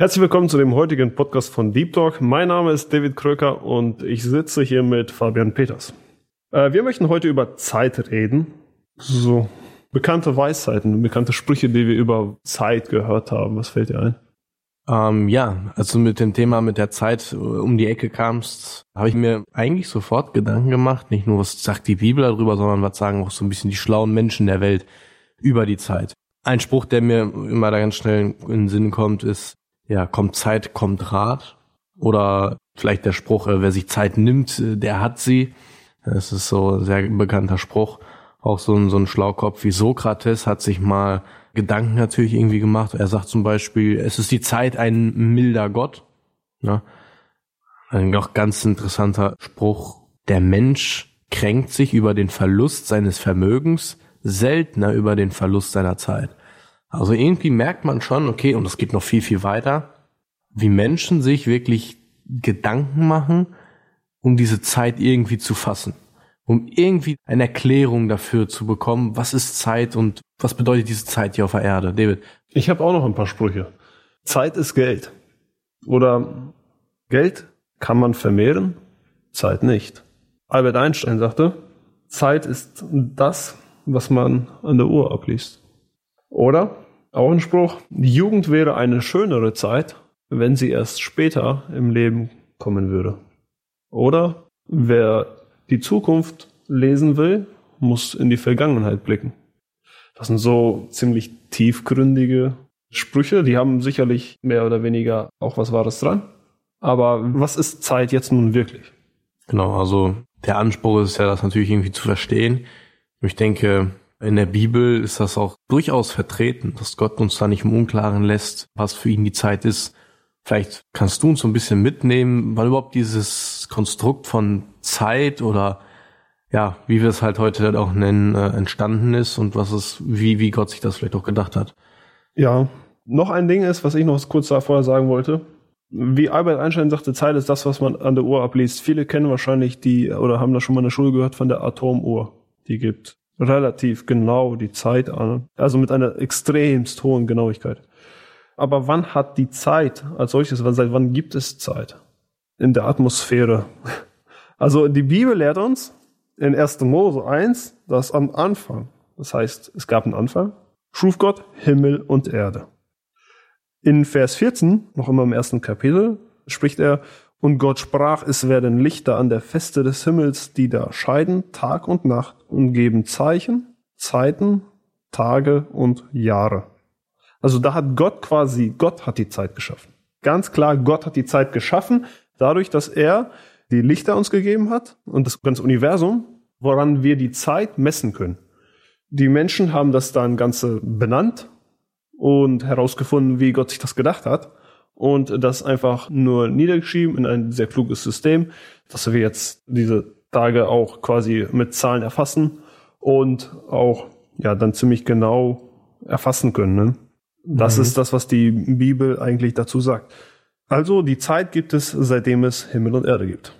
Herzlich willkommen zu dem heutigen Podcast von Deep Talk. Mein Name ist David Kröker und ich sitze hier mit Fabian Peters. Äh, wir möchten heute über Zeit reden. So bekannte Weisheiten, bekannte Sprüche, die wir über Zeit gehört haben. Was fällt dir ein? Ähm, ja, also mit dem Thema mit der Zeit äh, um die Ecke kamst, habe ich mir eigentlich sofort Gedanken gemacht. Nicht nur, was sagt die Bibel darüber, sondern was sagen auch so ein bisschen die schlauen Menschen der Welt über die Zeit. Ein Spruch, der mir immer da ganz schnell in den Sinn kommt, ist, ja, kommt Zeit, kommt Rat. Oder vielleicht der Spruch, äh, wer sich Zeit nimmt, äh, der hat sie. Das ist so ein sehr bekannter Spruch. Auch so ein, so ein Schlaukopf wie Sokrates hat sich mal Gedanken natürlich irgendwie gemacht. Er sagt zum Beispiel, es ist die Zeit ein milder Gott. Ja. Ein noch ganz interessanter Spruch. Der Mensch kränkt sich über den Verlust seines Vermögens, seltener über den Verlust seiner Zeit. Also irgendwie merkt man schon, okay, und es geht noch viel, viel weiter, wie Menschen sich wirklich Gedanken machen, um diese Zeit irgendwie zu fassen. Um irgendwie eine Erklärung dafür zu bekommen, was ist Zeit und was bedeutet diese Zeit hier auf der Erde. David? Ich habe auch noch ein paar Sprüche. Zeit ist Geld. Oder Geld kann man vermehren, Zeit nicht. Albert Einstein sagte, Zeit ist das, was man an der Uhr abliest. Oder, auch ein Spruch, die Jugend wäre eine schönere Zeit, wenn sie erst später im Leben kommen würde. Oder, wer die Zukunft lesen will, muss in die Vergangenheit blicken. Das sind so ziemlich tiefgründige Sprüche, die haben sicherlich mehr oder weniger auch was Wahres dran. Aber was ist Zeit jetzt nun wirklich? Genau, also der Anspruch ist ja, das natürlich irgendwie zu verstehen. Ich denke, in der Bibel ist das auch durchaus vertreten, dass Gott uns da nicht im Unklaren lässt, was für ihn die Zeit ist. Vielleicht kannst du uns so ein bisschen mitnehmen, weil überhaupt dieses Konstrukt von Zeit oder ja, wie wir es halt heute auch nennen, äh, entstanden ist und was es, wie, wie Gott sich das vielleicht auch gedacht hat. Ja, noch ein Ding ist, was ich noch kurz da vorher sagen wollte. Wie Albert Einstein sagte, Zeit ist das, was man an der Uhr abliest. Viele kennen wahrscheinlich die oder haben da schon mal in der Schule gehört von der Atomuhr. Die gibt relativ genau die Zeit an. Also mit einer extremst hohen Genauigkeit. Aber wann hat die Zeit als solches, seit wann gibt es Zeit? In der Atmosphäre. Also die Bibel lehrt uns in 1. Mose 1, dass am Anfang, das heißt, es gab einen Anfang, schuf Gott Himmel und Erde. In Vers 14, noch immer im ersten Kapitel, spricht er, und Gott sprach, es werden Lichter an der Feste des Himmels, die da scheiden, Tag und Nacht, und geben Zeichen, Zeiten, Tage und Jahre. Also da hat Gott quasi, Gott hat die Zeit geschaffen. Ganz klar, Gott hat die Zeit geschaffen, dadurch, dass er die Lichter uns gegeben hat und das ganze Universum, woran wir die Zeit messen können. Die Menschen haben das dann Ganze benannt und herausgefunden, wie Gott sich das gedacht hat und das einfach nur niedergeschrieben in ein sehr kluges System, dass wir jetzt diese Tage auch quasi mit Zahlen erfassen und auch ja dann ziemlich genau erfassen können. Ne? Das mhm. ist das, was die Bibel eigentlich dazu sagt. Also die Zeit gibt es, seitdem es Himmel und Erde gibt.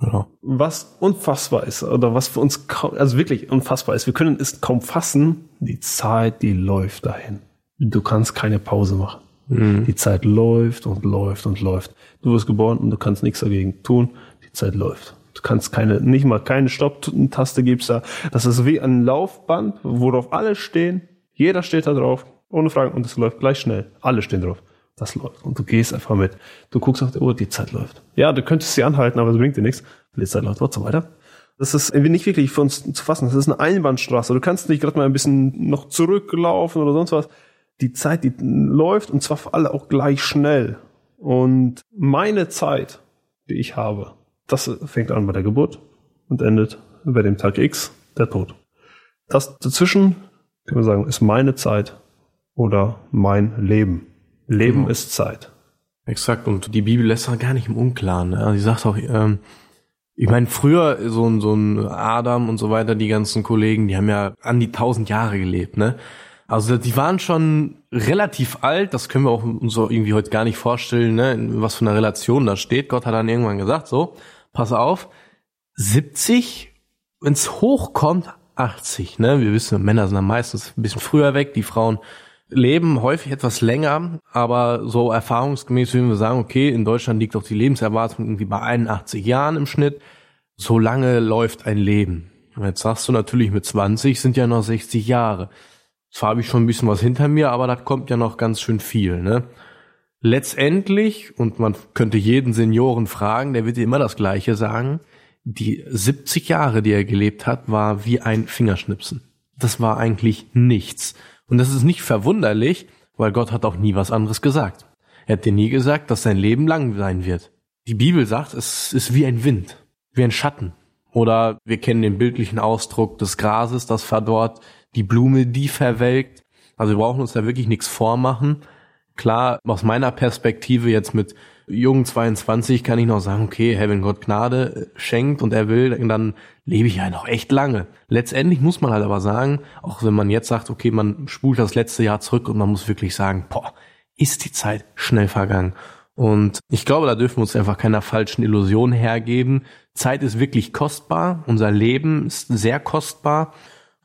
Ja. Was unfassbar ist, oder was für uns kaum, also wirklich unfassbar ist, wir können es kaum fassen, die Zeit, die läuft dahin. Du kannst keine Pause machen. Mhm. Die Zeit läuft und läuft und läuft. Du wirst geboren und du kannst nichts dagegen tun. Die Zeit läuft. Du kannst keine, nicht mal keine Stopptaste gibt's da. Das ist wie ein Laufband, worauf alle stehen. Jeder steht da drauf, ohne Fragen, und es läuft gleich schnell. Alle stehen drauf. Das läuft. Und du gehst einfach mit. Du guckst auf die Uhr, die Zeit läuft. Ja, du könntest sie anhalten, aber es bringt dir nichts. Die Zeit läuft, so weiter. Das ist nicht wirklich für uns zu fassen. Das ist eine Einbahnstraße. Du kannst nicht gerade mal ein bisschen noch zurücklaufen oder sonst was die Zeit, die läuft und zwar für alle auch gleich schnell. Und meine Zeit, die ich habe, das fängt an bei der Geburt und endet bei dem Tag X, der Tod. Das dazwischen, kann man sagen, ist meine Zeit oder mein Leben. Leben genau. ist Zeit. Exakt, und die Bibel lässt auch gar nicht im Unklaren. Ne? Sie sagt auch, ähm, Ich meine, früher so ein, so ein Adam und so weiter, die ganzen Kollegen, die haben ja an die tausend Jahre gelebt, ne? Also die waren schon relativ alt, das können wir auch uns so irgendwie heute gar nicht vorstellen, ne, was für eine Relation da steht. Gott hat dann irgendwann gesagt, so, pass auf, 70, wenn's hochkommt, 80, ne? Wir wissen, Männer sind dann meistens ein bisschen früher weg, die Frauen leben häufig etwas länger, aber so erfahrungsgemäß würden wir sagen, okay, in Deutschland liegt auch die Lebenserwartung irgendwie bei 81 Jahren im Schnitt. So lange läuft ein Leben. Jetzt sagst du natürlich mit 20 sind ja noch 60 Jahre. Zwar habe ich schon ein bisschen was hinter mir, aber da kommt ja noch ganz schön viel, ne? Letztendlich, und man könnte jeden Senioren fragen, der wird dir immer das Gleiche sagen, die 70 Jahre, die er gelebt hat, war wie ein Fingerschnipsen. Das war eigentlich nichts. Und das ist nicht verwunderlich, weil Gott hat auch nie was anderes gesagt. Er hat dir nie gesagt, dass sein Leben lang sein wird. Die Bibel sagt, es ist wie ein Wind, wie ein Schatten. Oder wir kennen den bildlichen Ausdruck des Grases, das verdorrt, die Blume, die verwelkt. Also wir brauchen uns da wirklich nichts vormachen. Klar, aus meiner Perspektive jetzt mit jungen 22 kann ich noch sagen, okay, hey, wenn Gott Gnade äh, schenkt und er will, dann lebe ich ja noch echt lange. Letztendlich muss man halt aber sagen, auch wenn man jetzt sagt, okay, man spult das letzte Jahr zurück und man muss wirklich sagen, boah, ist die Zeit schnell vergangen. Und ich glaube, da dürfen wir uns einfach keiner falschen Illusion hergeben. Zeit ist wirklich kostbar. Unser Leben ist sehr kostbar.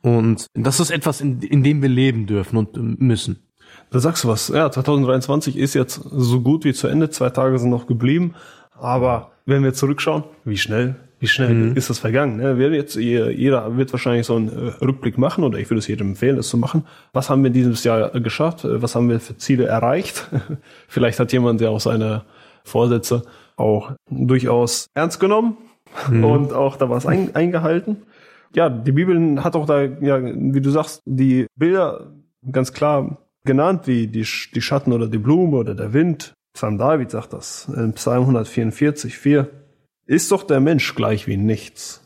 Und das ist etwas, in, in dem wir leben dürfen und müssen. Da sagst du was. Ja, 2023 ist jetzt so gut wie zu Ende. Zwei Tage sind noch geblieben. Aber wenn wir zurückschauen, wie schnell, wie schnell mhm. ist das vergangen? Ne? Wir jetzt, jeder wird wahrscheinlich so einen äh, Rückblick machen oder ich würde es jedem empfehlen, das zu machen. Was haben wir dieses Jahr geschafft? Was haben wir für Ziele erreicht? Vielleicht hat jemand, der auch seine Vorsätze auch durchaus ernst genommen mhm. und auch da was ein, eingehalten. Ja, die Bibel hat auch da, ja, wie du sagst, die Bilder ganz klar genannt, wie die, die Schatten oder die Blume oder der Wind. Psalm David sagt das in Psalm 144, 4. Ist doch der Mensch gleich wie nichts.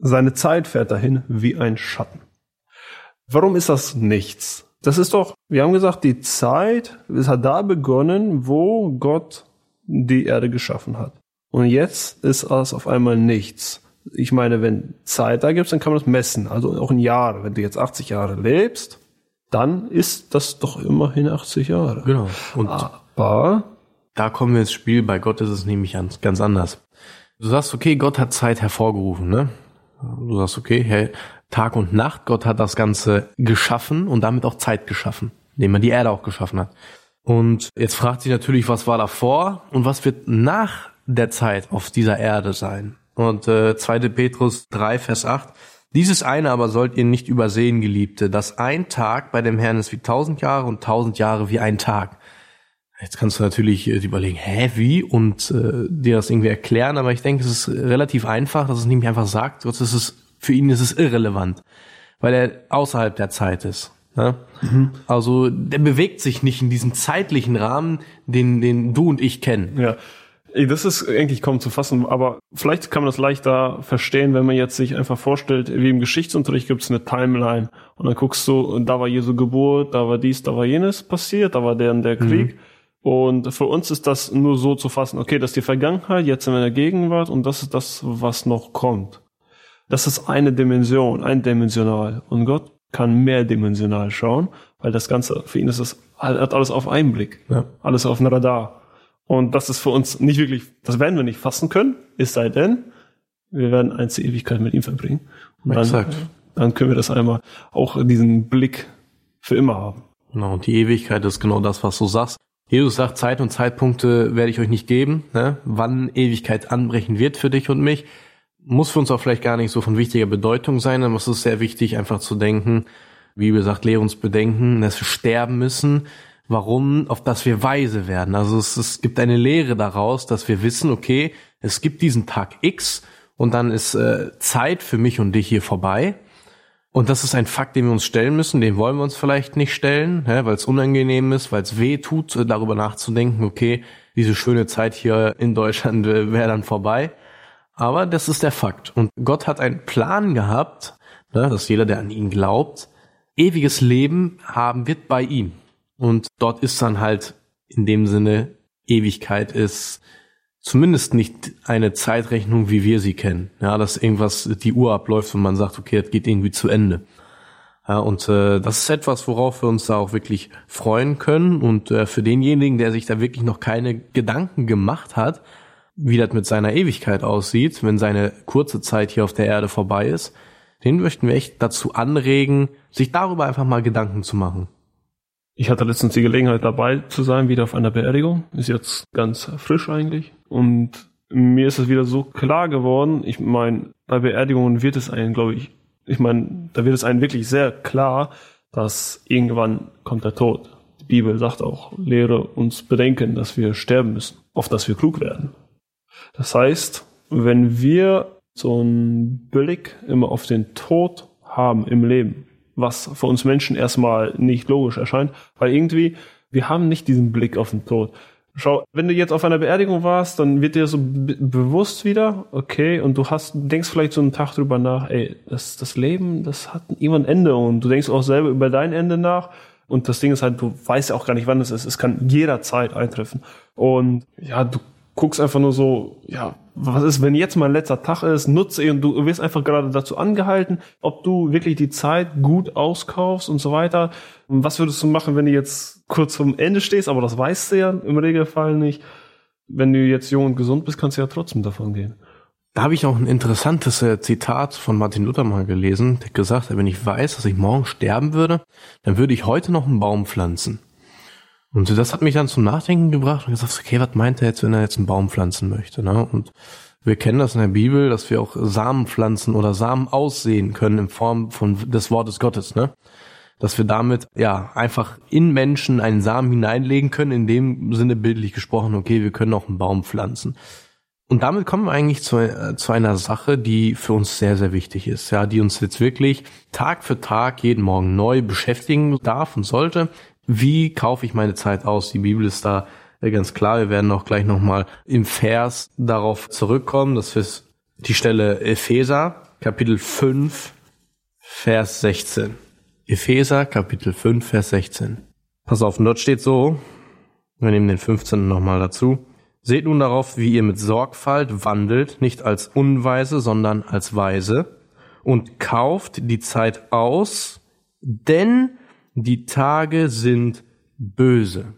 Seine Zeit fährt dahin wie ein Schatten. Warum ist das nichts? Das ist doch, wir haben gesagt, die Zeit, es hat da begonnen, wo Gott die Erde geschaffen hat. Und jetzt ist es auf einmal nichts. Ich meine, wenn Zeit da gibt, dann kann man das messen. Also auch in Jahren. Wenn du jetzt 80 Jahre lebst, dann ist das doch immerhin 80 Jahre. Genau. Und Aber da kommen wir ins Spiel. Bei Gott ist es nämlich ganz anders. Du sagst, okay, Gott hat Zeit hervorgerufen, ne? Du sagst, okay, hey, Tag und Nacht, Gott hat das Ganze geschaffen und damit auch Zeit geschaffen, indem er die Erde auch geschaffen hat. Und jetzt fragt sich natürlich, was war davor und was wird nach der Zeit auf dieser Erde sein? Und äh, 2. Petrus 3, Vers 8, dieses eine aber sollt ihr nicht übersehen, Geliebte, dass ein Tag bei dem Herrn ist wie tausend Jahre und tausend Jahre wie ein Tag. Jetzt kannst du natürlich äh, überlegen, hä, wie? Und äh, dir das irgendwie erklären, aber ich denke, es ist relativ einfach, dass es nämlich einfach sagt, Gott, es ist, für ihn ist es irrelevant, weil er außerhalb der Zeit ist. Ne? Mhm. Also der bewegt sich nicht in diesem zeitlichen Rahmen, den, den du und ich kennen. Ja. Das ist eigentlich kaum zu fassen, aber vielleicht kann man das leichter verstehen, wenn man jetzt sich einfach vorstellt, wie im Geschichtsunterricht gibt es eine Timeline und dann guckst du, da war Jesu Geburt, da war dies, da war jenes passiert, da war der und der mhm. Krieg. Mhm. Und für uns ist das nur so zu fassen, okay, das ist die Vergangenheit, jetzt sind wir in der Gegenwart und das ist das, was noch kommt. Das ist eine Dimension, eindimensional. Und Gott kann mehrdimensional schauen, weil das Ganze, für ihn ist es, hat alles auf einen Blick, ja. alles auf dem Radar. Und das ist für uns nicht wirklich, das werden wir nicht fassen können, es sei denn, wir werden eins die Ewigkeit mit ihm verbringen. Und dann, dann können wir das einmal auch diesen Blick für immer haben. Genau, und die Ewigkeit ist genau das, was du sagst. Jesus sagt, Zeit und Zeitpunkte werde ich euch nicht geben. Ne? Wann Ewigkeit anbrechen wird für dich und mich, muss für uns auch vielleicht gar nicht so von wichtiger Bedeutung sein, aber es ist sehr wichtig, einfach zu denken, wie Bibel sagt, lehre uns bedenken, dass wir sterben müssen, warum, auf das wir weise werden. Also es, es gibt eine Lehre daraus, dass wir wissen, okay, es gibt diesen Tag X und dann ist äh, Zeit für mich und dich hier vorbei. Und das ist ein Fakt, den wir uns stellen müssen, den wollen wir uns vielleicht nicht stellen, weil es unangenehm ist, weil es weh tut, äh, darüber nachzudenken, okay, diese schöne Zeit hier in Deutschland äh, wäre dann vorbei. Aber das ist der Fakt. Und Gott hat einen Plan gehabt, ne, dass jeder, der an ihn glaubt, ewiges Leben haben wird bei ihm. Und dort ist dann halt in dem Sinne Ewigkeit ist zumindest nicht eine Zeitrechnung, wie wir sie kennen. Ja, dass irgendwas die Uhr abläuft und man sagt, okay, das geht irgendwie zu Ende. Ja, und äh, das ist etwas, worauf wir uns da auch wirklich freuen können. Und äh, für denjenigen, der sich da wirklich noch keine Gedanken gemacht hat, wie das mit seiner Ewigkeit aussieht, wenn seine kurze Zeit hier auf der Erde vorbei ist, den möchten wir echt dazu anregen, sich darüber einfach mal Gedanken zu machen. Ich hatte letztens die Gelegenheit dabei zu sein, wieder auf einer Beerdigung. Ist jetzt ganz frisch eigentlich. Und mir ist es wieder so klar geworden. Ich meine, bei Beerdigungen wird es einen, glaube ich, ich meine, da wird es einem wirklich sehr klar, dass irgendwann kommt der Tod. Die Bibel sagt auch, lehre uns bedenken, dass wir sterben müssen, auf dass wir klug werden. Das heißt, wenn wir so einen Blick immer auf den Tod haben im Leben, was für uns Menschen erstmal nicht logisch erscheint, weil irgendwie, wir haben nicht diesen Blick auf den Tod. Schau, wenn du jetzt auf einer Beerdigung warst, dann wird dir so bewusst wieder, okay, und du hast, denkst vielleicht so einen Tag drüber nach, ey, das, das Leben, das hat immer ein Ende und du denkst auch selber über dein Ende nach. Und das Ding ist halt, du weißt ja auch gar nicht, wann es ist. Es kann jederzeit eintreffen. Und ja, du guckst einfach nur so, ja, was ist, wenn jetzt mein letzter Tag ist, nutze und du wirst einfach gerade dazu angehalten, ob du wirklich die Zeit gut auskaufst und so weiter. Was würdest du machen, wenn du jetzt kurz vorm Ende stehst, aber das weißt du ja im Regelfall nicht. Wenn du jetzt jung und gesund bist, kannst du ja trotzdem davon gehen. Da habe ich auch ein interessantes äh, Zitat von Martin Luther mal gelesen, der gesagt hat, wenn ich weiß, dass ich morgen sterben würde, dann würde ich heute noch einen Baum pflanzen. Und das hat mich dann zum Nachdenken gebracht und gesagt, okay, was meint er jetzt, wenn er jetzt einen Baum pflanzen möchte? Ne? Und wir kennen das in der Bibel, dass wir auch Samen pflanzen oder Samen aussehen können in Form von des Wortes Gottes, ne? Dass wir damit ja einfach in Menschen einen Samen hineinlegen können, in dem Sinne bildlich gesprochen, okay, wir können auch einen Baum pflanzen. Und damit kommen wir eigentlich zu, äh, zu einer Sache, die für uns sehr, sehr wichtig ist, ja, die uns jetzt wirklich Tag für Tag jeden Morgen neu beschäftigen darf und sollte wie kaufe ich meine Zeit aus? Die Bibel ist da äh, ganz klar. Wir werden auch gleich nochmal im Vers darauf zurückkommen. Das ist die Stelle Epheser, Kapitel 5, Vers 16. Epheser, Kapitel 5, Vers 16. Pass auf, und dort steht so, wir nehmen den 15. nochmal dazu. Seht nun darauf, wie ihr mit Sorgfalt wandelt, nicht als Unweise, sondern als Weise, und kauft die Zeit aus, denn die Tage sind böse.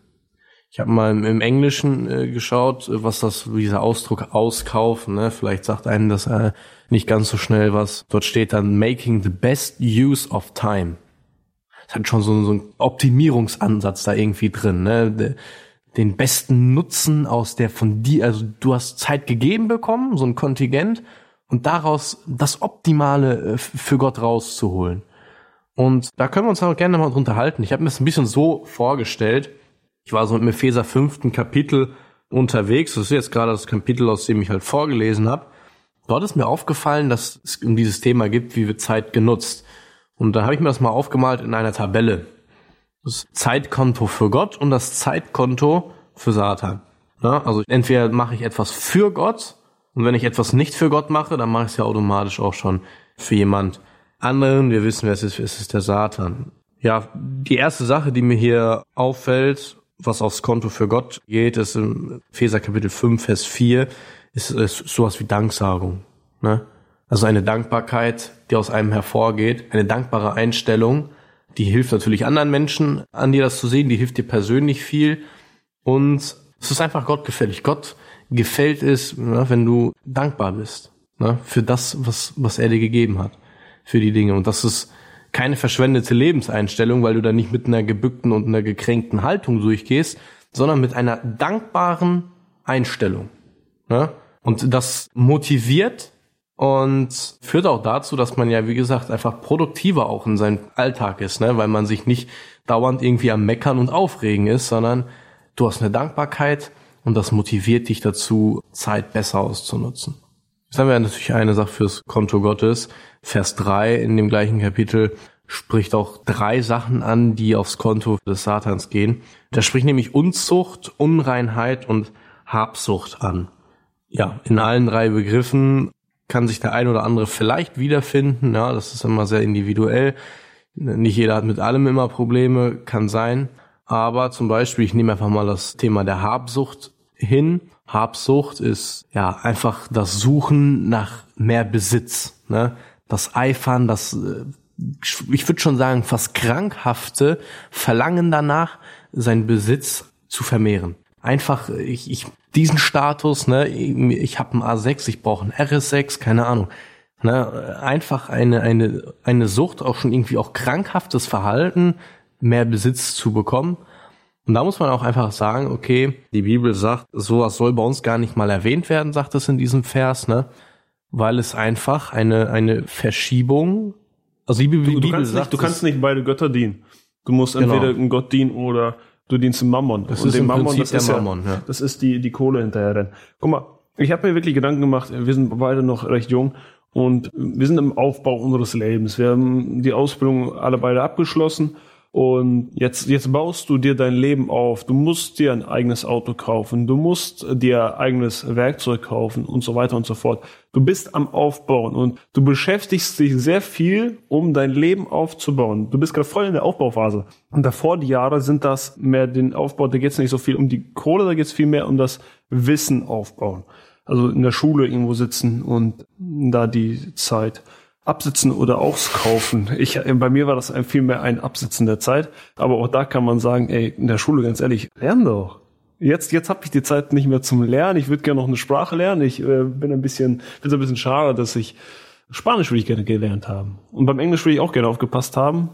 Ich habe mal im Englischen äh, geschaut, was das, dieser Ausdruck auskaufen, ne? vielleicht sagt einen das äh, nicht ganz so schnell was. Dort steht dann making the best use of time. Das hat schon so, so einen Optimierungsansatz da irgendwie drin, ne? Den besten Nutzen aus der von dir, also du hast Zeit gegeben bekommen, so ein Kontingent, und daraus das Optimale äh, für Gott rauszuholen. Und da können wir uns auch gerne mal drunter halten. Ich habe mir das ein bisschen so vorgestellt. Ich war so im Epheser fünften Kapitel unterwegs. Das ist jetzt gerade das Kapitel, aus dem ich halt vorgelesen habe. Dort ist mir aufgefallen, dass es um dieses Thema gibt, wie wird Zeit genutzt. Und da habe ich mir das mal aufgemalt in einer Tabelle. Das Zeitkonto für Gott und das Zeitkonto für Satan. Ja, also entweder mache ich etwas für Gott und wenn ich etwas nicht für Gott mache, dann mache ich es ja automatisch auch schon für jemand anderen. Wir wissen, wer es ist, es ist der Satan. Ja, die erste Sache, die mir hier auffällt, was aufs Konto für Gott geht, ist im Epheser Kapitel 5, Vers 4, ist, ist sowas wie Danksagung. Ne? Also eine Dankbarkeit, die aus einem hervorgeht, eine dankbare Einstellung, die hilft natürlich anderen Menschen, an dir das zu sehen, die hilft dir persönlich viel und es ist einfach Gott gefällig. Gott gefällt es, ne, wenn du dankbar bist ne, für das, was, was er dir gegeben hat für die Dinge. Und das ist keine verschwendete Lebenseinstellung, weil du da nicht mit einer gebückten und einer gekränkten Haltung durchgehst, sondern mit einer dankbaren Einstellung. Ja? Und das motiviert und führt auch dazu, dass man ja, wie gesagt, einfach produktiver auch in seinem Alltag ist, ne? weil man sich nicht dauernd irgendwie am Meckern und Aufregen ist, sondern du hast eine Dankbarkeit und das motiviert dich dazu, Zeit besser auszunutzen. Jetzt haben wir natürlich eine Sache fürs Konto Gottes. Vers 3 in dem gleichen Kapitel spricht auch drei Sachen an, die aufs Konto des Satans gehen. Da spricht nämlich Unzucht, Unreinheit und Habsucht an. Ja, in allen drei Begriffen kann sich der ein oder andere vielleicht wiederfinden. Ja, das ist immer sehr individuell. Nicht jeder hat mit allem immer Probleme, kann sein. Aber zum Beispiel, ich nehme einfach mal das Thema der Habsucht hin. Habsucht ist ja einfach das Suchen nach mehr Besitz, ne? Das Eifern, das äh, ich würde schon sagen fast krankhafte Verlangen danach, seinen Besitz zu vermehren. Einfach ich, ich diesen Status, ne? Ich habe einen A6, ich brauche einen RS6, keine Ahnung. Ne? Einfach eine eine eine Sucht, auch schon irgendwie auch krankhaftes Verhalten, mehr Besitz zu bekommen und da muss man auch einfach sagen, okay, die Bibel sagt, sowas soll bei uns gar nicht mal erwähnt werden, sagt es in diesem Vers, ne? Weil es einfach eine, eine Verschiebung, also die Bibel, du, du kannst sagt, nicht, du kannst nicht beide Götter dienen. Du musst genau. entweder einem Gott dienen oder du dienst dem Mammon. Das Und ist dem Mammon, das ist Mammon, ja, ja. Das ist die, die Kohle hinterher rennen. Guck mal, ich habe mir wirklich Gedanken gemacht, wir sind beide noch recht jung und wir sind im Aufbau unseres Lebens. Wir haben die Ausbildung alle beide abgeschlossen und jetzt, jetzt baust du dir dein Leben auf. Du musst dir ein eigenes Auto kaufen. Du musst dir eigenes Werkzeug kaufen und so weiter und so fort. Du bist am Aufbauen und du beschäftigst dich sehr viel, um dein Leben aufzubauen. Du bist gerade voll in der Aufbauphase. Und davor die Jahre sind das mehr den Aufbau, da geht es nicht so viel um die Kohle, da geht es viel mehr um das Wissen aufbauen. Also in der Schule irgendwo sitzen und da die Zeit absitzen oder auskaufen. Ich, bei mir war das vielmehr ein Absitzen der Zeit. Aber auch da kann man sagen, ey, in der Schule ganz ehrlich, lern doch. Jetzt, jetzt habe ich die Zeit nicht mehr zum Lernen. Ich würde gerne noch eine Sprache lernen. Ich äh, bin ein bisschen, so ein bisschen schade, dass ich Spanisch würde ich gerne gelernt haben. Und beim Englisch würde ich auch gerne aufgepasst haben.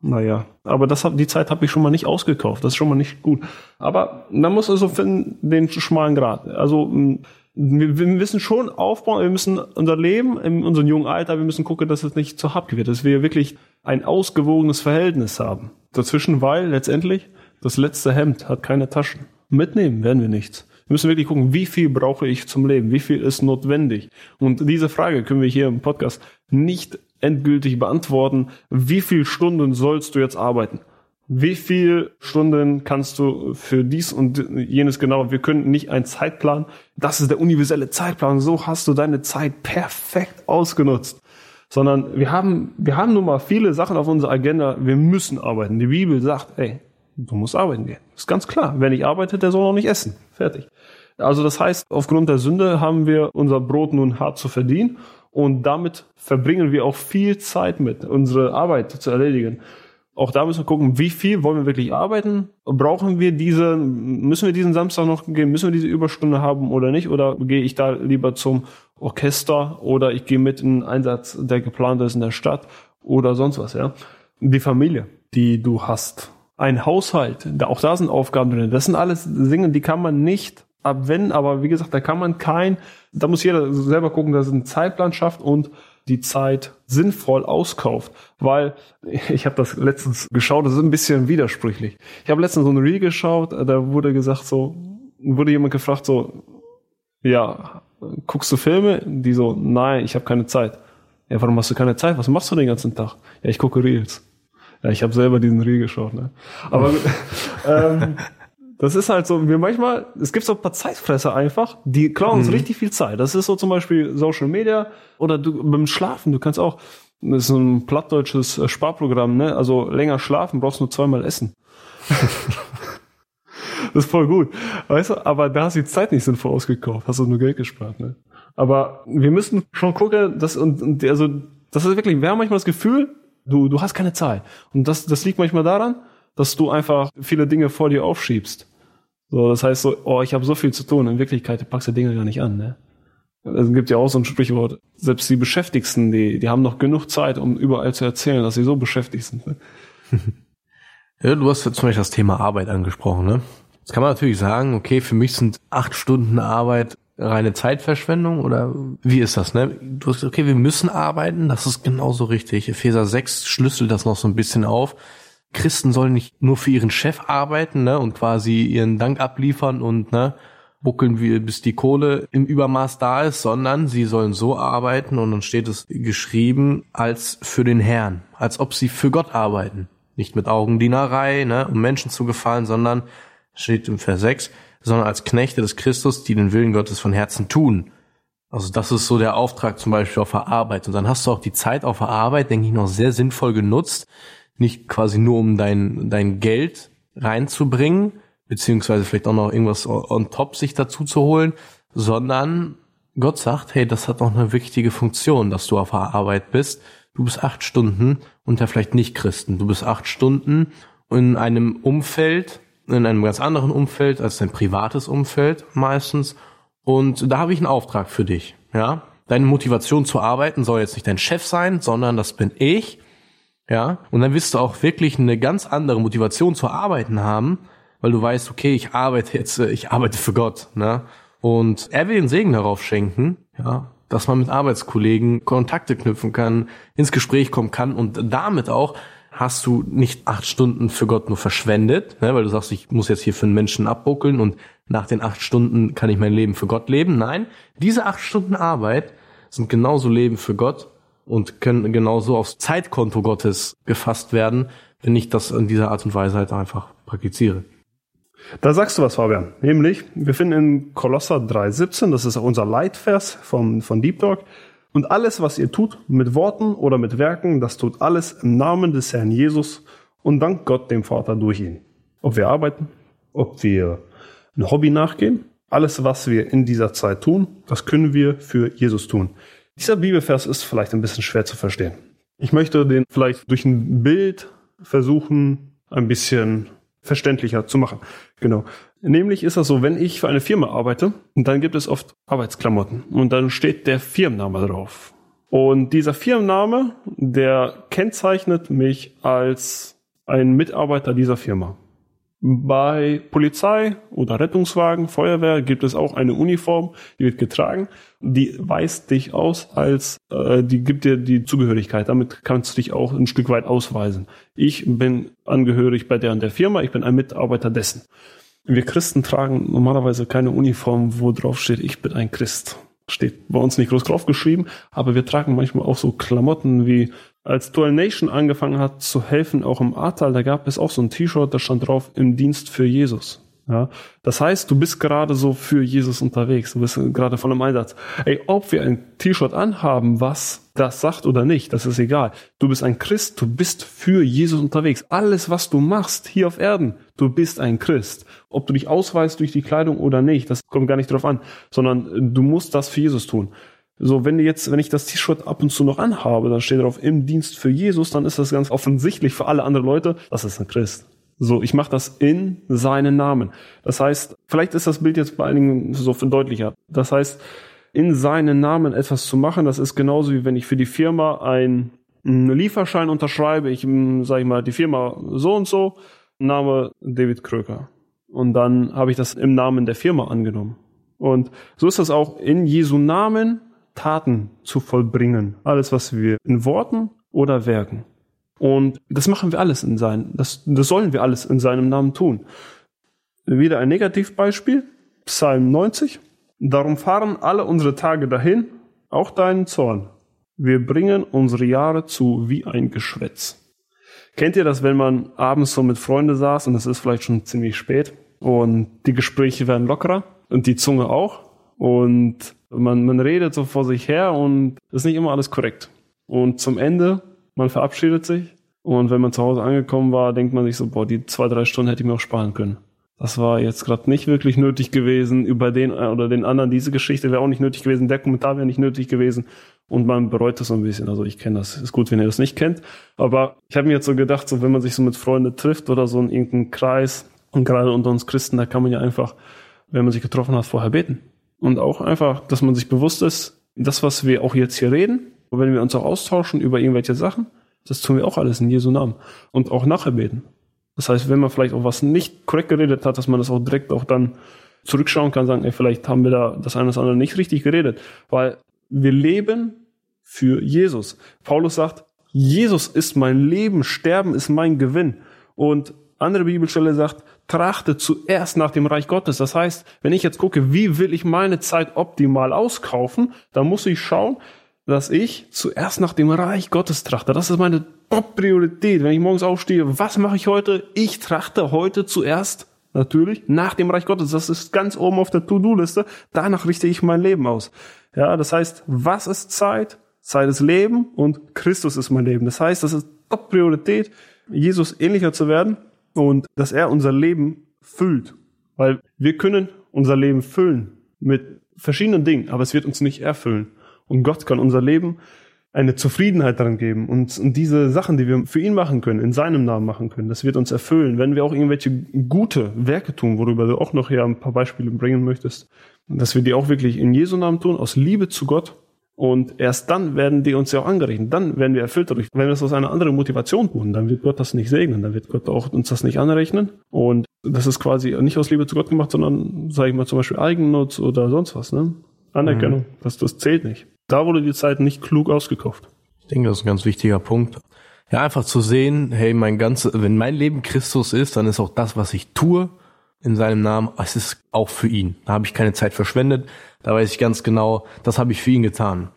Naja, aber das hab, die Zeit habe ich schon mal nicht ausgekauft. Das ist schon mal nicht gut. Aber man muss also finden, den schmalen Grad. Also wir, wir müssen schon aufbauen, wir müssen unser Leben in unserem jungen Alter, wir müssen gucken, dass es nicht zu hart wird, dass wir wirklich ein ausgewogenes Verhältnis haben. Dazwischen, weil letztendlich das letzte Hemd hat keine Taschen. Mitnehmen werden wir nichts. Wir müssen wirklich gucken, wie viel brauche ich zum Leben? Wie viel ist notwendig? Und diese Frage können wir hier im Podcast nicht endgültig beantworten. Wie viele Stunden sollst du jetzt arbeiten? Wie viel Stunden kannst du für dies und jenes genau. Wir können nicht einen Zeitplan. Das ist der universelle Zeitplan. So hast du deine Zeit perfekt ausgenutzt. Sondern wir haben, wir haben nun mal viele Sachen auf unserer Agenda. Wir müssen arbeiten. Die Bibel sagt, ey, du musst arbeiten gehen. Ist ganz klar. Wer nicht arbeitet, der soll auch nicht essen. Fertig. Also das heißt, aufgrund der Sünde haben wir unser Brot nun hart zu verdienen und damit verbringen wir auch viel Zeit mit, unsere Arbeit zu erledigen. Auch da müssen wir gucken, wie viel wollen wir wirklich arbeiten? Brauchen wir diese, müssen wir diesen Samstag noch gehen? Müssen wir diese Überstunde haben oder nicht? Oder gehe ich da lieber zum Orchester oder ich gehe mit in einen Einsatz, der geplant ist in der Stadt oder sonst was, ja? Die Familie, die du hast. Ein Haushalt, auch da sind Aufgaben drin. Das sind alles Dinge, die kann man nicht abwenden, aber wie gesagt, da kann man kein, da muss jeder selber gucken, dass es einen Zeitplan schafft und die Zeit sinnvoll auskauft. Weil ich habe das letztens geschaut, das ist ein bisschen widersprüchlich. Ich habe letztens so ein Reel geschaut, da wurde gesagt so, wurde jemand gefragt so, ja, guckst du Filme? Die so, nein, ich habe keine Zeit. Ja, warum hast du keine Zeit? Was machst du den ganzen Tag? Ja, ich gucke Reels. Ja, ich habe selber diesen Reel geschaut. Ne? Aber ähm, das ist halt so, wir manchmal, es gibt so ein paar Zeitfresser einfach, die klauen uns mhm. richtig viel Zeit. Das ist so zum Beispiel Social Media oder du beim Schlafen, du kannst auch, das ist ein plattdeutsches Sparprogramm, ne? Also länger schlafen, brauchst nur zweimal essen. das ist voll gut. Weißt du, aber da hast du die Zeit nicht sinnvoll ausgekauft, hast du nur Geld gespart, ne? Aber wir müssen schon gucken, dass, und, und also, das ist wirklich, wir haben manchmal das Gefühl, du, du hast keine Zeit. Und das, das liegt manchmal daran, dass du einfach viele Dinge vor dir aufschiebst. So, das heißt so, oh, ich habe so viel zu tun. In Wirklichkeit packst du Dinge gar nicht an. Ne? Es gibt ja auch so ein Sprichwort, selbst die Beschäftigsten, die, die haben noch genug Zeit, um überall zu erzählen, dass sie so beschäftigt sind. Ne? ja, du hast zum Beispiel das Thema Arbeit angesprochen. Ne? Jetzt kann man natürlich sagen, okay, für mich sind acht Stunden Arbeit reine Zeitverschwendung oder wie ist das, ne? Du hast okay, wir müssen arbeiten, das ist genauso richtig. Epheser 6 schlüsselt das noch so ein bisschen auf. Christen sollen nicht nur für ihren Chef arbeiten ne, und quasi ihren Dank abliefern und ne, buckeln wir, bis die Kohle im Übermaß da ist, sondern sie sollen so arbeiten und dann steht es geschrieben als für den Herrn, als ob sie für Gott arbeiten. Nicht mit Augendienerei, ne, um Menschen zu gefallen, sondern steht im Vers 6, sondern als Knechte des Christus, die den Willen Gottes von Herzen tun. Also das ist so der Auftrag zum Beispiel auf der Arbeit. Und dann hast du auch die Zeit auf der Arbeit, denke ich, noch sehr sinnvoll genutzt, nicht quasi nur um dein, dein Geld reinzubringen, beziehungsweise vielleicht auch noch irgendwas on top sich dazu zu holen, sondern Gott sagt, hey, das hat noch eine wichtige Funktion, dass du auf der Arbeit bist. Du bist acht Stunden unter vielleicht nicht Christen. Du bist acht Stunden in einem Umfeld, in einem ganz anderen Umfeld als dein privates Umfeld meistens. Und da habe ich einen Auftrag für dich, ja. Deine Motivation zu arbeiten soll jetzt nicht dein Chef sein, sondern das bin ich, ja. Und dann wirst du auch wirklich eine ganz andere Motivation zu arbeiten haben, weil du weißt, okay, ich arbeite jetzt, äh, ich arbeite für Gott, ne? Und er will den Segen darauf schenken, ja, dass man mit Arbeitskollegen Kontakte knüpfen kann, ins Gespräch kommen kann und damit auch hast du nicht acht Stunden für Gott nur verschwendet, ne, weil du sagst, ich muss jetzt hier für einen Menschen abbuckeln und nach den acht Stunden kann ich mein Leben für Gott leben. Nein, diese acht Stunden Arbeit sind genauso Leben für Gott und können genauso aufs Zeitkonto Gottes gefasst werden, wenn ich das in dieser Art und Weise halt einfach praktiziere. Da sagst du was, Fabian. Nämlich, wir finden in Kolosser 3,17, das ist unser Leitvers vom, von Deep Talk. Und alles, was ihr tut, mit Worten oder mit Werken, das tut alles im Namen des Herrn Jesus und dank Gott dem Vater durch ihn. Ob wir arbeiten, ob wir ein Hobby nachgehen, alles, was wir in dieser Zeit tun, das können wir für Jesus tun. Dieser Bibelvers ist vielleicht ein bisschen schwer zu verstehen. Ich möchte den vielleicht durch ein Bild versuchen, ein bisschen verständlicher zu machen. Genau. Nämlich ist das so, wenn ich für eine Firma arbeite, dann gibt es oft Arbeitsklamotten und dann steht der Firmenname drauf. Und dieser Firmenname, der kennzeichnet mich als ein Mitarbeiter dieser Firma. Bei Polizei oder Rettungswagen, Feuerwehr gibt es auch eine Uniform, die wird getragen. Die weist dich aus als, äh, die gibt dir die Zugehörigkeit. Damit kannst du dich auch ein Stück weit ausweisen. Ich bin angehörig bei der und der Firma, ich bin ein Mitarbeiter dessen. Wir Christen tragen normalerweise keine Uniform, wo drauf steht, ich bin ein Christ. Steht bei uns nicht groß drauf geschrieben, aber wir tragen manchmal auch so Klamotten wie als Dual Nation angefangen hat zu helfen, auch im Ahrtal, da gab es auch so ein T-Shirt, da stand drauf, im Dienst für Jesus. Ja, das heißt, du bist gerade so für Jesus unterwegs, du bist gerade voll im Einsatz. Ey, ob wir ein T-Shirt anhaben, was das sagt oder nicht, das ist egal. Du bist ein Christ, du bist für Jesus unterwegs. Alles, was du machst hier auf Erden, du bist ein Christ. Ob du dich ausweist durch die Kleidung oder nicht, das kommt gar nicht drauf an, sondern du musst das für Jesus tun. So, wenn jetzt, wenn ich das T-Shirt ab und zu noch anhabe, dann steht drauf im Dienst für Jesus, dann ist das ganz offensichtlich für alle anderen Leute, das ist ein Christ. So, ich mache das in seinen Namen. Das heißt, vielleicht ist das Bild jetzt bei einigen so viel deutlicher. Das heißt, in seinen Namen etwas zu machen, das ist genauso wie wenn ich für die Firma einen Lieferschein unterschreibe. Ich sage ich mal die Firma so und so, Name David Kröker. Und dann habe ich das im Namen der Firma angenommen. Und so ist das auch in Jesu Namen Taten zu vollbringen. Alles, was wir in Worten oder Werken. Und das machen wir alles in seinem, das, das sollen wir alles in seinem Namen tun. Wieder ein Negativbeispiel. Psalm 90. Darum fahren alle unsere Tage dahin, auch deinen Zorn. Wir bringen unsere Jahre zu wie ein Geschwätz. Kennt ihr das, wenn man abends so mit Freunden saß und es ist vielleicht schon ziemlich spät und die Gespräche werden lockerer und die Zunge auch und man, man redet so vor sich her und ist nicht immer alles korrekt. Und zum Ende, man verabschiedet sich und wenn man zu Hause angekommen war, denkt man sich so, boah, die zwei, drei Stunden hätte ich mir auch sparen können. Das war jetzt gerade nicht wirklich nötig gewesen. Über den äh, oder den anderen diese Geschichte wäre auch nicht nötig gewesen. Der Kommentar wäre nicht nötig gewesen. Und man bereut das so ein bisschen. Also ich kenne das. Ist gut, wenn ihr das nicht kennt. Aber ich habe mir jetzt so gedacht, so wenn man sich so mit Freunden trifft oder so in irgendeinem Kreis und gerade unter uns Christen, da kann man ja einfach, wenn man sich getroffen hat, vorher beten. Und auch einfach, dass man sich bewusst ist, das, was wir auch jetzt hier reden, wenn wir uns auch austauschen über irgendwelche Sachen, das tun wir auch alles in Jesu Namen. Und auch nachher beten. Das heißt, wenn man vielleicht auch was nicht korrekt geredet hat, dass man das auch direkt auch dann zurückschauen kann, sagen, ey, vielleicht haben wir da das eine oder andere nicht richtig geredet. Weil wir leben für Jesus. Paulus sagt, Jesus ist mein Leben, Sterben ist mein Gewinn. Und andere Bibelstelle sagt, trachte zuerst nach dem Reich Gottes. Das heißt, wenn ich jetzt gucke, wie will ich meine Zeit optimal auskaufen, dann muss ich schauen, dass ich zuerst nach dem Reich Gottes trachte. Das ist meine Top-Priorität. Wenn ich morgens aufstehe, was mache ich heute? Ich trachte heute zuerst natürlich nach dem Reich Gottes. Das ist ganz oben auf der To-Do-Liste. Danach richte ich mein Leben aus. Ja, das heißt, was ist Zeit? Zeit ist Leben und Christus ist mein Leben. Das heißt, das ist Top-Priorität, Jesus ähnlicher zu werden und dass er unser Leben füllt. Weil wir können unser Leben füllen mit verschiedenen Dingen, aber es wird uns nicht erfüllen. Und Gott kann unser Leben eine Zufriedenheit daran geben und, und diese Sachen, die wir für ihn machen können, in seinem Namen machen können, das wird uns erfüllen. Wenn wir auch irgendwelche gute Werke tun, worüber du auch noch hier ein paar Beispiele bringen möchtest, dass wir die auch wirklich in Jesu Namen tun, aus Liebe zu Gott. Und erst dann werden die uns ja auch angerechnet. Dann werden wir erfüllt dadurch. Wenn wir das aus einer anderen Motivation tun, dann wird Gott das nicht segnen. Dann wird Gott auch uns das nicht anrechnen. Und das ist quasi nicht aus Liebe zu Gott gemacht, sondern, sage ich mal, zum Beispiel Eigennutz oder sonst was. Ne? Anerkennung. Mhm. Das, das zählt nicht. Da wurde die Zeit nicht klug ausgekauft. Ich denke, das ist ein ganz wichtiger Punkt. Ja, einfach zu sehen, hey, mein ganzes, wenn mein Leben Christus ist, dann ist auch das, was ich tue, in seinem Namen, es ist auch für ihn. Da habe ich keine Zeit verschwendet. Da weiß ich ganz genau, das habe ich für ihn getan.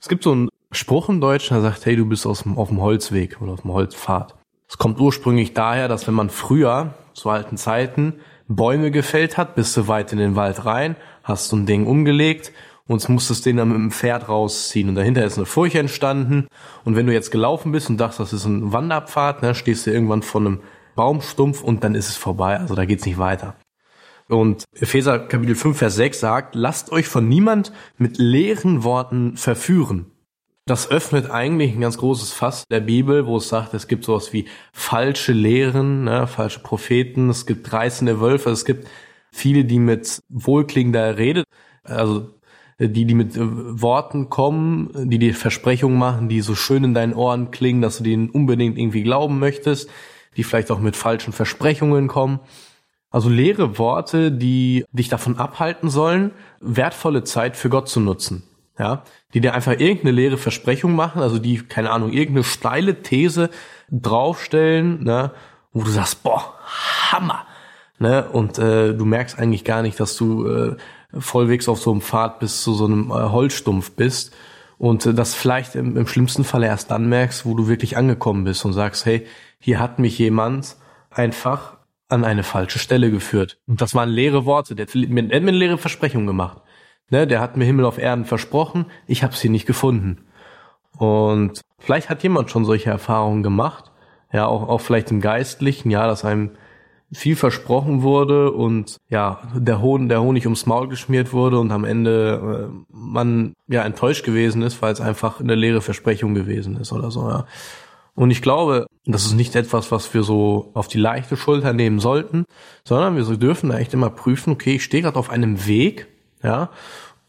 Es gibt so einen Spruch im Deutschen, der sagt, hey, du bist aus dem, auf dem Holzweg oder auf dem Holzpfad. Es kommt ursprünglich daher, dass wenn man früher, zu alten Zeiten, Bäume gefällt hat, bist du weit in den Wald rein, hast so ein Ding umgelegt und musstest den dann mit dem Pferd rausziehen. Und dahinter ist eine Furche entstanden. Und wenn du jetzt gelaufen bist und dachtest, das ist ein Wanderpfad, ne, stehst du irgendwann vor einem Baumstumpf und dann ist es vorbei. Also da geht's nicht weiter. Und Epheser Kapitel 5, Vers 6 sagt, lasst euch von niemand mit leeren Worten verführen. Das öffnet eigentlich ein ganz großes Fass der Bibel, wo es sagt, es gibt sowas wie falsche Lehren, ne, falsche Propheten, es gibt reißende Wölfe, es gibt viele, die mit wohlklingender Rede, also die, die mit Worten kommen, die dir Versprechungen machen, die so schön in deinen Ohren klingen, dass du denen unbedingt irgendwie glauben möchtest, die vielleicht auch mit falschen Versprechungen kommen. Also leere Worte, die dich davon abhalten sollen, wertvolle Zeit für Gott zu nutzen. Ja, die dir einfach irgendeine leere Versprechung machen, also die, keine Ahnung, irgendeine steile These draufstellen, ne, wo du sagst, boah, Hammer, ne, und äh, du merkst eigentlich gar nicht, dass du äh, vollwegs auf so einem Pfad bis zu so einem äh, Holzstumpf bist und äh, das vielleicht im, im schlimmsten Fall erst dann merkst, wo du wirklich angekommen bist und sagst, hey, hier hat mich jemand einfach an eine falsche Stelle geführt. Und das waren leere Worte. Der hat mir, der hat mir eine leere Versprechung gemacht. Ne, der hat mir Himmel auf Erden versprochen, ich habe sie nicht gefunden. Und vielleicht hat jemand schon solche Erfahrungen gemacht, ja, auch, auch vielleicht im Geistlichen, ja, dass einem viel versprochen wurde und ja, der, Hohn, der Honig ums Maul geschmiert wurde und am Ende äh, man ja enttäuscht gewesen ist, weil es einfach eine leere Versprechung gewesen ist oder so, ja. Und ich glaube, das ist nicht etwas, was wir so auf die leichte Schulter nehmen sollten, sondern wir dürfen da echt immer prüfen, okay, ich stehe gerade auf einem Weg, ja,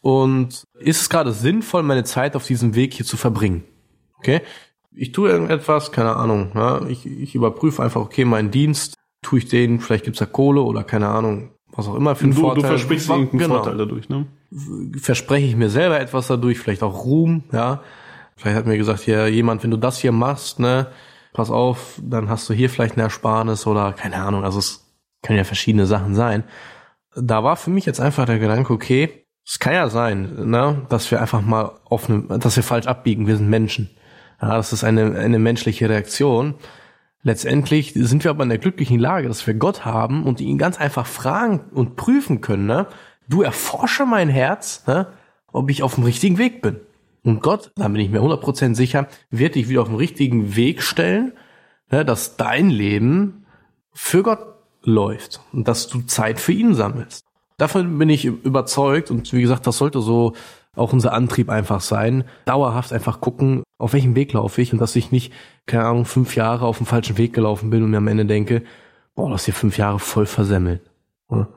und ist es gerade sinnvoll, meine Zeit auf diesem Weg hier zu verbringen? Okay? Ich tue irgendetwas, keine Ahnung, ja, ich, ich überprüfe einfach, okay, meinen Dienst, tue ich den, vielleicht gibt's da Kohle oder keine Ahnung, was auch immer für einen du, Vorteil. Du versprichst irgendeinen genau. Vorteil dadurch, ne? Verspreche ich mir selber etwas dadurch, vielleicht auch Ruhm, ja. Vielleicht hat mir gesagt, ja, jemand, wenn du das hier machst, ne, pass auf, dann hast du hier vielleicht eine Ersparnis oder keine Ahnung, also es können ja verschiedene Sachen sein. Da war für mich jetzt einfach der Gedanke, okay, es kann ja sein, ne, dass wir einfach mal auf eine, dass wir falsch abbiegen, wir sind Menschen. Ja, das ist eine, eine menschliche Reaktion. Letztendlich sind wir aber in der glücklichen Lage, dass wir Gott haben und ihn ganz einfach fragen und prüfen können, ne? Du erforsche mein Herz, ne? ob ich auf dem richtigen Weg bin. Und Gott, da bin ich mir 100% sicher, wird dich wieder auf den richtigen Weg stellen, ne, dass dein Leben für Gott läuft und dass du Zeit für ihn sammelst. Davon bin ich überzeugt und wie gesagt, das sollte so auch unser Antrieb einfach sein. Dauerhaft einfach gucken, auf welchem Weg laufe ich und dass ich nicht, keine Ahnung, fünf Jahre auf dem falschen Weg gelaufen bin und mir am Ende denke, boah, das hier fünf Jahre voll versemmelt.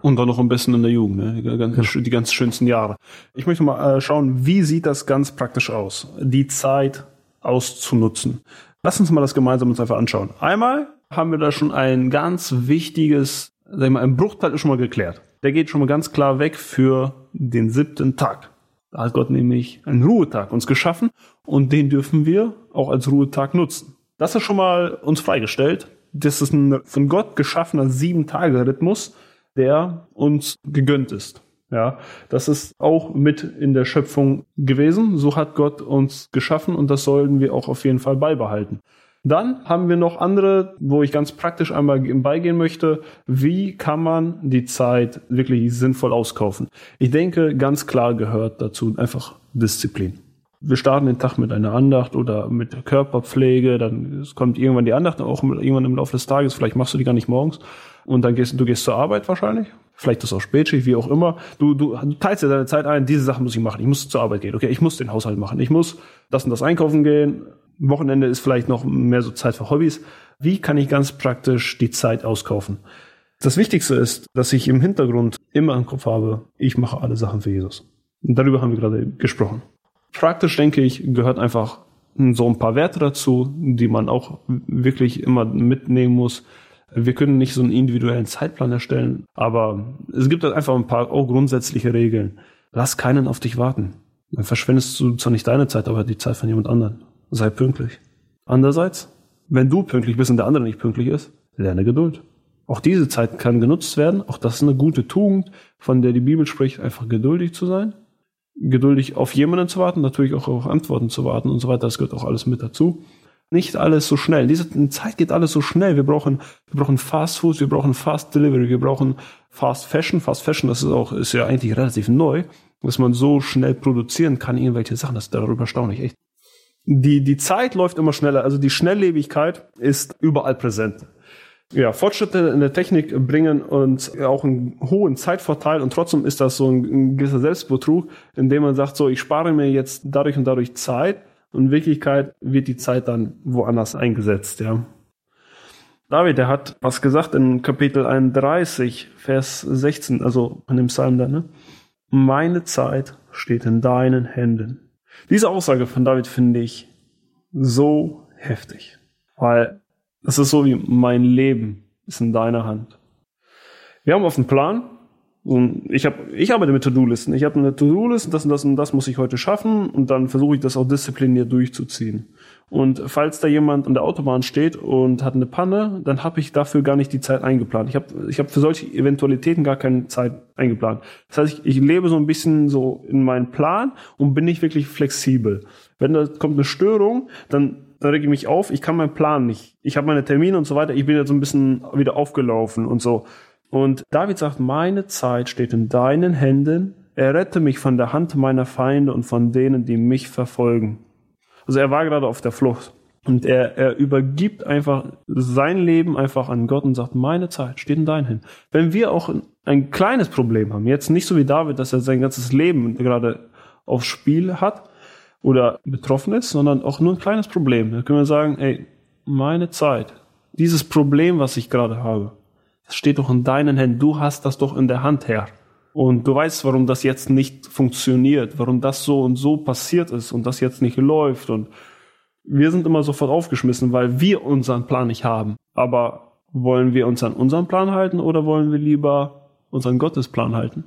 Und dann noch am besten in der Jugend, ne? die, ganz, die ganz schönsten Jahre. Ich möchte mal äh, schauen, wie sieht das ganz praktisch aus, die Zeit auszunutzen. Lass uns mal das gemeinsam uns einfach anschauen. Einmal haben wir da schon ein ganz wichtiges, sag ich mal, ein Bruchteil ist schon mal geklärt. Der geht schon mal ganz klar weg für den siebten Tag. Da hat Gott nämlich einen Ruhetag uns geschaffen und den dürfen wir auch als Ruhetag nutzen. Das ist schon mal uns freigestellt. Das ist ein von Gott geschaffener Sieben-Tage-Rhythmus der uns gegönnt ist. Ja, das ist auch mit in der Schöpfung gewesen. So hat Gott uns geschaffen und das sollten wir auch auf jeden Fall beibehalten. Dann haben wir noch andere, wo ich ganz praktisch einmal beigehen möchte. Wie kann man die Zeit wirklich sinnvoll auskaufen? Ich denke, ganz klar gehört dazu einfach Disziplin. Wir starten den Tag mit einer Andacht oder mit Körperpflege, dann kommt irgendwann die Andacht, auch irgendwann im Laufe des Tages, vielleicht machst du die gar nicht morgens und dann gehst du gehst zur Arbeit wahrscheinlich. vielleicht ist auch Spätschicht, wie auch immer. Du, du, du teilst dir deine Zeit ein, diese Sachen muss ich machen. Ich muss zur Arbeit gehen. Okay, ich muss den Haushalt machen. Ich muss das und das einkaufen gehen. Wochenende ist vielleicht noch mehr so Zeit für Hobbys. Wie kann ich ganz praktisch die Zeit auskaufen? Das Wichtigste ist, dass ich im Hintergrund immer im Kopf habe, ich mache alle Sachen für Jesus. Und darüber haben wir gerade gesprochen. Praktisch, denke ich, gehört einfach so ein paar Werte dazu, die man auch wirklich immer mitnehmen muss. Wir können nicht so einen individuellen Zeitplan erstellen, aber es gibt halt einfach ein paar auch grundsätzliche Regeln. Lass keinen auf dich warten. Dann verschwendest du zwar nicht deine Zeit, aber die Zeit von jemand anderem. Sei pünktlich. Andererseits, wenn du pünktlich bist und der andere nicht pünktlich ist, lerne Geduld. Auch diese Zeit kann genutzt werden. Auch das ist eine gute Tugend, von der die Bibel spricht, einfach geduldig zu sein. Geduldig auf jemanden zu warten, natürlich auch auf Antworten zu warten und so weiter. Das gehört auch alles mit dazu. Nicht alles so schnell. In dieser Zeit geht alles so schnell. Wir brauchen, wir brauchen Fast Food, wir brauchen Fast Delivery, wir brauchen Fast Fashion. Fast Fashion, das ist auch, ist ja eigentlich relativ neu, dass man so schnell produzieren kann, irgendwelche Sachen. Das ist darüber erstaunlich, echt. Die, die Zeit läuft immer schneller. Also die Schnelllebigkeit ist überall präsent ja, Fortschritte in der Technik bringen und auch einen hohen Zeitvorteil und trotzdem ist das so ein, ein gewisser Selbstbetrug, indem man sagt, so, ich spare mir jetzt dadurch und dadurch Zeit und in Wirklichkeit wird die Zeit dann woanders eingesetzt, ja. David, der hat was gesagt in Kapitel 31, Vers 16, also in dem Psalm da, ne? Meine Zeit steht in deinen Händen. Diese Aussage von David finde ich so heftig, weil das ist so wie mein Leben ist in deiner Hand. Wir haben auf den Plan und ich habe ich arbeite mit To-Do-Listen. Ich habe eine To-Do-Liste, das und das und das muss ich heute schaffen und dann versuche ich das auch diszipliniert durchzuziehen. Und falls da jemand an der Autobahn steht und hat eine Panne, dann habe ich dafür gar nicht die Zeit eingeplant. Ich habe ich hab für solche Eventualitäten gar keine Zeit eingeplant. Das heißt, ich, ich lebe so ein bisschen so in meinen Plan und bin nicht wirklich flexibel. Wenn da kommt eine Störung, dann dann rege ich mich auf, ich kann meinen Plan nicht. Ich habe meine Termine und so weiter, ich bin jetzt so ein bisschen wieder aufgelaufen und so. Und David sagt, meine Zeit steht in deinen Händen. Errette mich von der Hand meiner Feinde und von denen, die mich verfolgen. Also er war gerade auf der Flucht. Und er, er übergibt einfach sein Leben einfach an Gott und sagt, meine Zeit steht in deinen Händen. Wenn wir auch ein kleines Problem haben, jetzt nicht so wie David, dass er sein ganzes Leben gerade aufs Spiel hat, oder betroffen ist, sondern auch nur ein kleines Problem. Da können wir sagen, ey, meine Zeit, dieses Problem, was ich gerade habe, das steht doch in deinen Händen. Du hast das doch in der Hand, Herr. Und du weißt, warum das jetzt nicht funktioniert, warum das so und so passiert ist und das jetzt nicht läuft. Und wir sind immer sofort aufgeschmissen, weil wir unseren Plan nicht haben. Aber wollen wir uns an unseren Plan halten oder wollen wir lieber unseren Gottesplan halten?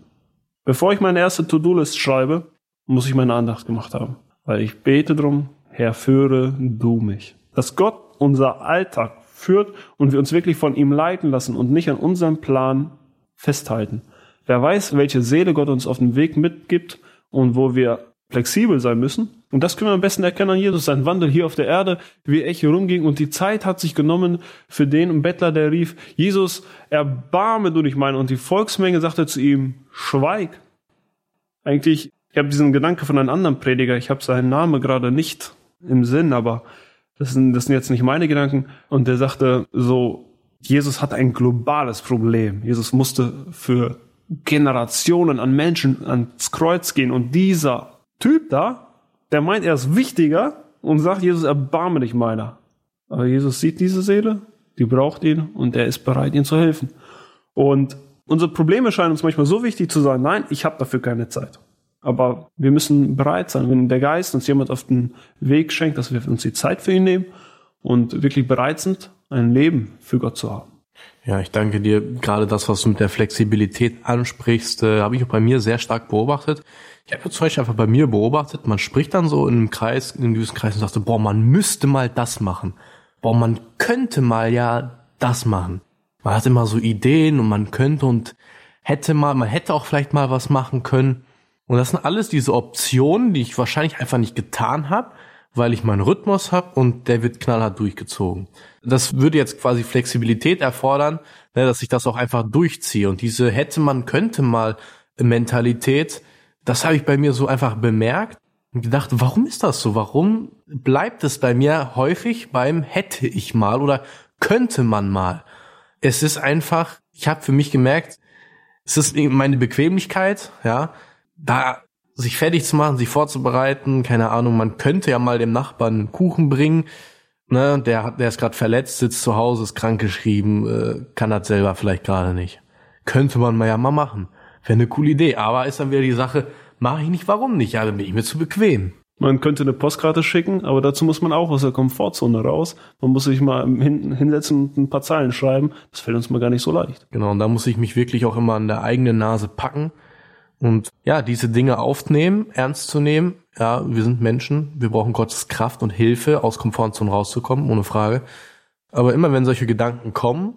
Bevor ich meine erste To-Do-List schreibe, muss ich meine Andacht gemacht haben. Weil ich bete drum, Herr, führe du mich. Dass Gott unser Alltag führt und wir uns wirklich von ihm leiten lassen und nicht an unserem Plan festhalten. Wer weiß, welche Seele Gott uns auf den Weg mitgibt und wo wir flexibel sein müssen. Und das können wir am besten erkennen an Jesus, sein Wandel hier auf der Erde, wie er hier rumging. Und die Zeit hat sich genommen für den Bettler, der rief, Jesus, erbarme du dich mein. Und die Volksmenge sagte zu ihm, schweig. Eigentlich ich habe diesen Gedanke von einem anderen Prediger, ich habe seinen Namen gerade nicht im Sinn, aber das sind, das sind jetzt nicht meine Gedanken. Und der sagte so, Jesus hat ein globales Problem. Jesus musste für Generationen an Menschen ans Kreuz gehen. Und dieser Typ da, der meint, er ist wichtiger und sagt, Jesus, erbarme dich meiner. Aber Jesus sieht diese Seele, die braucht ihn und er ist bereit, ihnen zu helfen. Und unsere Probleme scheinen uns manchmal so wichtig zu sein, nein, ich habe dafür keine Zeit. Aber wir müssen bereit sein, wenn der Geist uns jemand auf den Weg schenkt, dass wir uns die Zeit für ihn nehmen und wirklich bereit sind, ein Leben für Gott zu haben. Ja, ich danke dir. Gerade das, was du mit der Flexibilität ansprichst, äh, habe ich auch bei mir sehr stark beobachtet. Ich habe zum Beispiel einfach bei mir beobachtet, man spricht dann so in einem Kreis, in einem gewissen Kreis und sagt so, boah, man müsste mal das machen. Boah, man könnte mal ja das machen. Man hat immer so Ideen und man könnte und hätte mal, man hätte auch vielleicht mal was machen können. Und das sind alles diese Optionen, die ich wahrscheinlich einfach nicht getan habe, weil ich meinen Rhythmus habe und der wird knallhart durchgezogen. Das würde jetzt quasi Flexibilität erfordern, ne, dass ich das auch einfach durchziehe. Und diese hätte man, könnte mal Mentalität, das habe ich bei mir so einfach bemerkt und gedacht, warum ist das so? Warum bleibt es bei mir häufig beim hätte ich mal oder könnte man mal? Es ist einfach, ich habe für mich gemerkt, es ist meine Bequemlichkeit, ja, da sich fertig zu machen, sich vorzubereiten, keine Ahnung, man könnte ja mal dem Nachbarn einen Kuchen bringen, ne, der hat, der ist gerade verletzt, sitzt zu Hause, ist krankgeschrieben, äh, kann das selber vielleicht gerade nicht. Könnte man mal ja mal machen. Wäre eine coole Idee, aber ist dann wieder die Sache, mache ich nicht, warum nicht? Ja, dann bin ich mir zu bequem. Man könnte eine Postkarte schicken, aber dazu muss man auch aus der Komfortzone raus. Man muss sich mal hin, hinsetzen und ein paar Zeilen schreiben. Das fällt uns mal gar nicht so leicht. Genau, und da muss ich mich wirklich auch immer an der eigenen Nase packen und ja, diese Dinge aufnehmen, ernst zu nehmen. Ja, wir sind Menschen, wir brauchen Gottes Kraft und Hilfe, aus Komfortzone rauszukommen, ohne Frage. Aber immer wenn solche Gedanken kommen,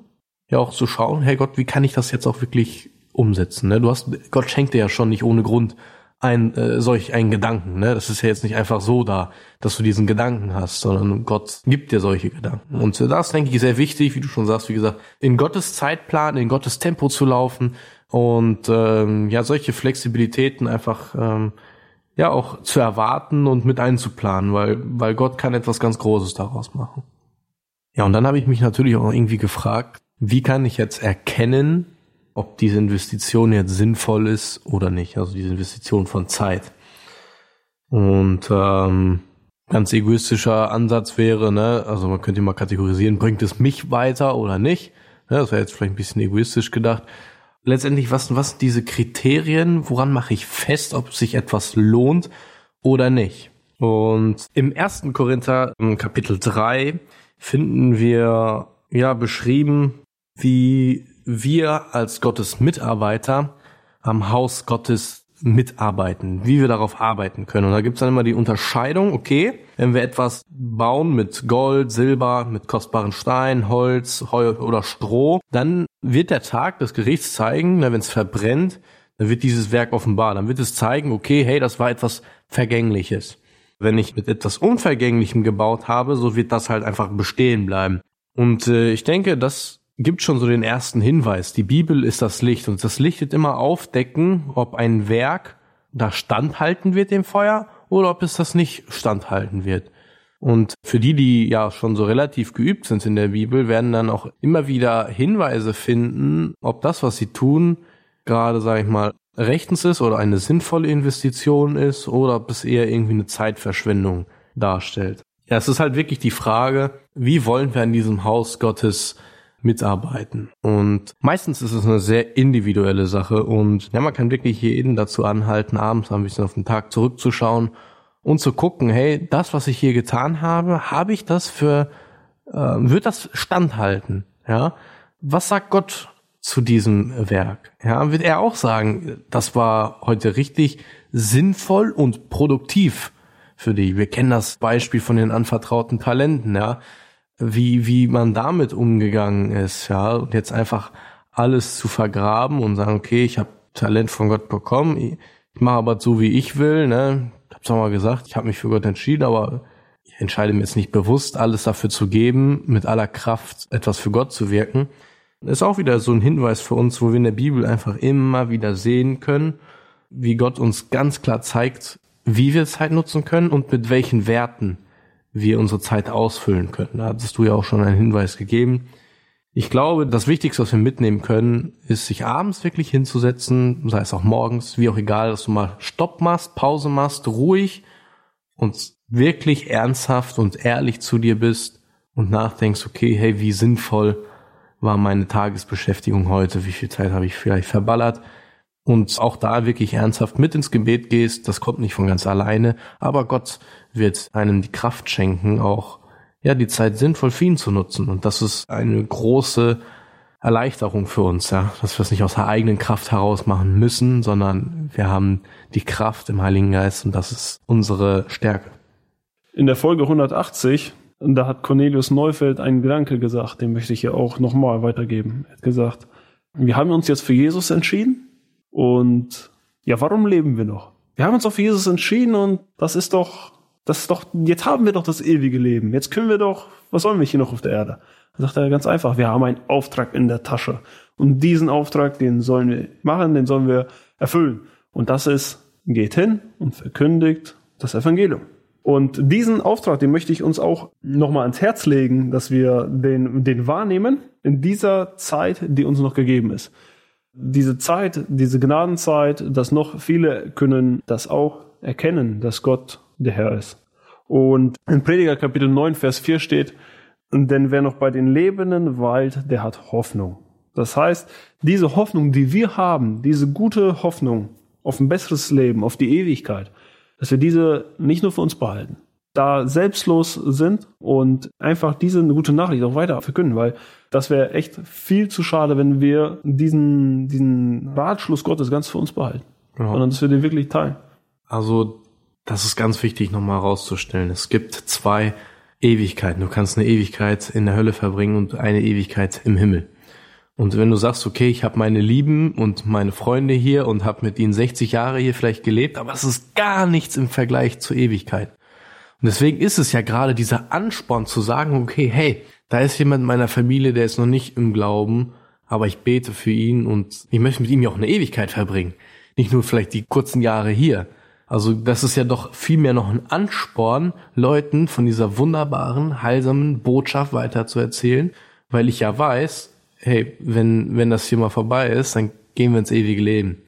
ja auch zu schauen, hey Gott, wie kann ich das jetzt auch wirklich umsetzen? Ne? Du hast, Gott schenkt dir ja schon nicht ohne Grund ein äh, solch einen Gedanken. Ne? Das ist ja jetzt nicht einfach so da, dass du diesen Gedanken hast, sondern Gott gibt dir solche Gedanken. Und das denke ich sehr wichtig, wie du schon sagst, wie gesagt, in Gottes Zeitplan, in Gottes Tempo zu laufen und ähm, ja solche Flexibilitäten einfach ähm, ja auch zu erwarten und mit einzuplanen, weil weil Gott kann etwas ganz Großes daraus machen. Ja, und dann habe ich mich natürlich auch irgendwie gefragt, wie kann ich jetzt erkennen, ob diese Investition jetzt sinnvoll ist oder nicht. Also diese Investition von Zeit. Und ähm, ganz egoistischer Ansatz wäre, ne, also man könnte mal kategorisieren, bringt es mich weiter oder nicht? Ja, das wäre jetzt vielleicht ein bisschen egoistisch gedacht. Letztendlich, was, was sind diese Kriterien? Woran mache ich fest, ob sich etwas lohnt oder nicht? Und im ersten Korinther, im Kapitel 3, finden wir ja beschrieben, wie wir als Gottes Mitarbeiter am Haus Gottes mitarbeiten, wie wir darauf arbeiten können. Und da gibt's dann immer die Unterscheidung, okay, wenn wir etwas bauen mit Gold, Silber, mit kostbaren Stein, Holz, Heu oder Stroh, dann wird der Tag des Gerichts zeigen, wenn es verbrennt, dann wird dieses Werk offenbar. Dann wird es zeigen, okay, hey, das war etwas Vergängliches. Wenn ich mit etwas Unvergänglichem gebaut habe, so wird das halt einfach bestehen bleiben. Und äh, ich denke, das gibt schon so den ersten Hinweis. Die Bibel ist das Licht und das Licht wird immer aufdecken, ob ein Werk da standhalten wird dem Feuer oder ob es das nicht standhalten wird. Und für die, die ja schon so relativ geübt sind in der Bibel, werden dann auch immer wieder Hinweise finden, ob das, was sie tun, gerade, sage ich mal, rechtens ist oder eine sinnvolle Investition ist oder ob es eher irgendwie eine Zeitverschwendung darstellt. Ja, es ist halt wirklich die Frage, wie wollen wir in diesem Haus Gottes mitarbeiten. Und meistens ist es eine sehr individuelle Sache und ja, man kann wirklich jeden dazu anhalten, abends ein bisschen auf den Tag zurückzuschauen und zu gucken, hey, das, was ich hier getan habe, habe ich das für, äh, wird das standhalten? Ja, was sagt Gott zu diesem Werk? Ja, wird er auch sagen, das war heute richtig sinnvoll und produktiv für dich. Wir kennen das Beispiel von den anvertrauten Talenten, ja wie, wie man damit umgegangen ist, ja, und jetzt einfach alles zu vergraben und sagen, okay, ich habe Talent von Gott bekommen, ich, ich mache aber so, wie ich will, ne, ich hab's auch mal gesagt, ich habe mich für Gott entschieden, aber ich entscheide mir jetzt nicht bewusst, alles dafür zu geben, mit aller Kraft etwas für Gott zu wirken. Ist auch wieder so ein Hinweis für uns, wo wir in der Bibel einfach immer wieder sehen können, wie Gott uns ganz klar zeigt, wie wir Zeit nutzen können und mit welchen Werten wir unsere Zeit ausfüllen können. Da hattest du ja auch schon einen Hinweis gegeben. Ich glaube, das Wichtigste, was wir mitnehmen können, ist, sich abends wirklich hinzusetzen, sei es auch morgens, wie auch egal, dass du mal Stopp machst, Pause machst, ruhig und wirklich ernsthaft und ehrlich zu dir bist und nachdenkst, okay, hey, wie sinnvoll war meine Tagesbeschäftigung heute, wie viel Zeit habe ich vielleicht verballert, und auch da wirklich ernsthaft mit ins Gebet gehst, das kommt nicht von ganz alleine, aber Gott wird einem die Kraft schenken, auch ja die Zeit sinnvoll für ihn zu nutzen. Und das ist eine große Erleichterung für uns, ja, dass wir es nicht aus der eigenen Kraft heraus machen müssen, sondern wir haben die Kraft im Heiligen Geist und das ist unsere Stärke. In der Folge 180, da hat Cornelius Neufeld einen Gedanke gesagt, den möchte ich hier auch nochmal weitergeben. Er hat gesagt, wir haben uns jetzt für Jesus entschieden, und ja, warum leben wir noch? Wir haben uns auf Jesus entschieden und das ist doch, das ist doch, jetzt haben wir doch das ewige Leben. Jetzt können wir doch, was sollen wir hier noch auf der Erde? Da sagt er ganz einfach, wir haben einen Auftrag in der Tasche. Und diesen Auftrag, den sollen wir machen, den sollen wir erfüllen. Und das ist, geht hin und verkündigt das Evangelium. Und diesen Auftrag, den möchte ich uns auch nochmal ans Herz legen, dass wir den, den wahrnehmen in dieser Zeit, die uns noch gegeben ist. Diese Zeit, diese Gnadenzeit, dass noch viele können das auch erkennen, dass Gott der Herr ist. Und in Prediger Kapitel 9, Vers 4 steht, denn wer noch bei den Lebenden weilt, der hat Hoffnung. Das heißt, diese Hoffnung, die wir haben, diese gute Hoffnung auf ein besseres Leben, auf die Ewigkeit, dass wir diese nicht nur für uns behalten, da selbstlos sind und einfach diese gute Nachricht auch weiter verkünden, weil das wäre echt viel zu schade, wenn wir diesen, diesen Ratschluss Gottes ganz für uns behalten, ja. sondern dass wir den wirklich teilen. Also, das ist ganz wichtig nochmal herauszustellen. Es gibt zwei Ewigkeiten. Du kannst eine Ewigkeit in der Hölle verbringen und eine Ewigkeit im Himmel. Und wenn du sagst, okay, ich habe meine Lieben und meine Freunde hier und habe mit ihnen 60 Jahre hier vielleicht gelebt, aber es ist gar nichts im Vergleich zur Ewigkeit. Und deswegen ist es ja gerade dieser Ansporn zu sagen, okay, hey, da ist jemand in meiner Familie, der ist noch nicht im Glauben, aber ich bete für ihn und ich möchte mit ihm ja auch eine Ewigkeit verbringen. Nicht nur vielleicht die kurzen Jahre hier. Also das ist ja doch vielmehr noch ein Ansporn, Leuten von dieser wunderbaren, heilsamen Botschaft weiter zu erzählen, weil ich ja weiß, hey, wenn, wenn das hier mal vorbei ist, dann gehen wir ins ewige Leben.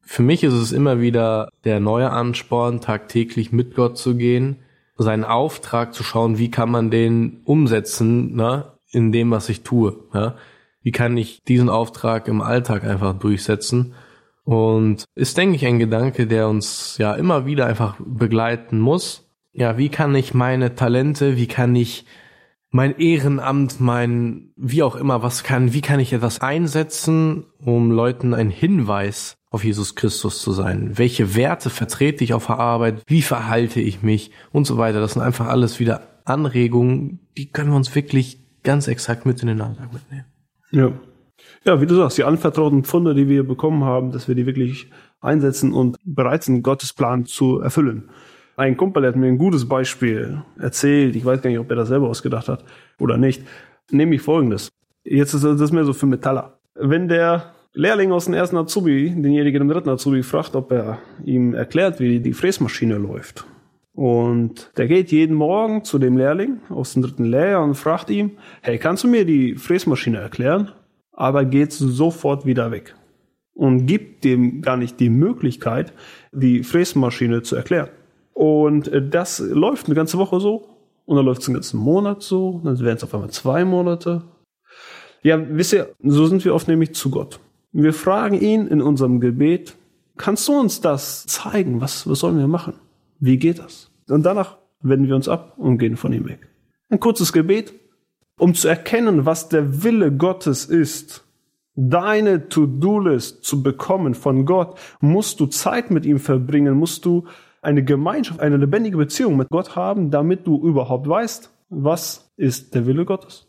Für mich ist es immer wieder der neue Ansporn, tagtäglich mit Gott zu gehen, seinen Auftrag zu schauen, wie kann man den umsetzen, ne, in dem, was ich tue, ja? Wie kann ich diesen Auftrag im Alltag einfach durchsetzen? Und ist, denke ich, ein Gedanke, der uns ja immer wieder einfach begleiten muss. Ja, wie kann ich meine Talente, wie kann ich mein Ehrenamt, mein, wie auch immer, was kann, wie kann ich etwas einsetzen, um Leuten einen Hinweis auf Jesus Christus zu sein? Welche Werte vertrete ich auf der Arbeit? Wie verhalte ich mich? Und so weiter. Das sind einfach alles wieder Anregungen, die können wir uns wirklich ganz exakt mit in den Alltag mitnehmen. Ja. Ja, wie du sagst, die anvertrauten Pfunde, die wir bekommen haben, dass wir die wirklich einsetzen und bereit sind, Gottes Plan zu erfüllen. Ein Kumpel hat mir ein gutes Beispiel erzählt. Ich weiß gar nicht, ob er das selber ausgedacht hat oder nicht. Nämlich folgendes. Jetzt ist das mehr so für Metaller. Wenn der Lehrling aus dem ersten Azubi denjenigen im dritten Azubi fragt, ob er ihm erklärt, wie die Fräsmaschine läuft. Und der geht jeden Morgen zu dem Lehrling aus dem dritten Lehrjahr und fragt ihm, hey, kannst du mir die Fräsmaschine erklären? Aber geht sofort wieder weg. Und gibt dem gar nicht die Möglichkeit, die Fräsmaschine zu erklären. Und das läuft eine ganze Woche so. Und dann läuft es einen ganzen Monat so. Dann werden es auf einmal zwei Monate. Ja, wisst ihr, so sind wir oft nämlich zu Gott. Wir fragen ihn in unserem Gebet, kannst du uns das zeigen? Was, was sollen wir machen? Wie geht das? Und danach wenden wir uns ab und gehen von ihm weg. Ein kurzes Gebet, um zu erkennen, was der Wille Gottes ist. Deine To-Do-List zu bekommen von Gott, musst du Zeit mit ihm verbringen, musst du eine Gemeinschaft, eine lebendige Beziehung mit Gott haben, damit du überhaupt weißt, was ist der Wille Gottes.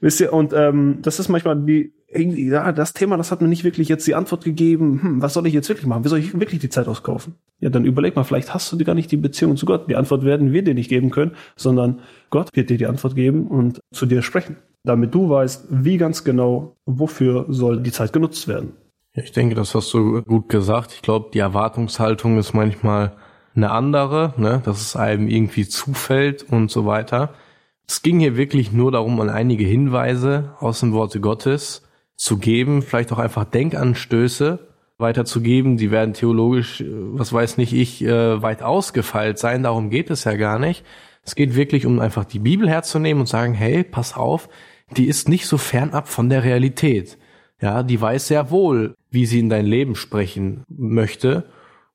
Wisst ihr, und ähm, das ist manchmal die, irgendwie, ja, das Thema, das hat mir nicht wirklich jetzt die Antwort gegeben, hm, was soll ich jetzt wirklich machen? Wie soll ich wirklich die Zeit auskaufen? Ja, dann überleg mal, vielleicht hast du gar nicht die Beziehung zu Gott. Die Antwort werden wir dir nicht geben können, sondern Gott wird dir die Antwort geben und zu dir sprechen, damit du weißt, wie ganz genau, wofür soll die Zeit genutzt werden. Ja, ich denke, das hast du gut gesagt. Ich glaube, die Erwartungshaltung ist manchmal eine andere, ne, dass es einem irgendwie zufällt und so weiter. Es ging hier wirklich nur darum, an einige Hinweise aus dem Worte Gottes zu geben, vielleicht auch einfach Denkanstöße weiterzugeben. Die werden theologisch, äh, was weiß nicht ich, äh, weit ausgefeilt sein. Darum geht es ja gar nicht. Es geht wirklich um einfach die Bibel herzunehmen und sagen, hey, pass auf, die ist nicht so fernab von der Realität. Ja, die weiß sehr wohl, wie sie in dein Leben sprechen möchte.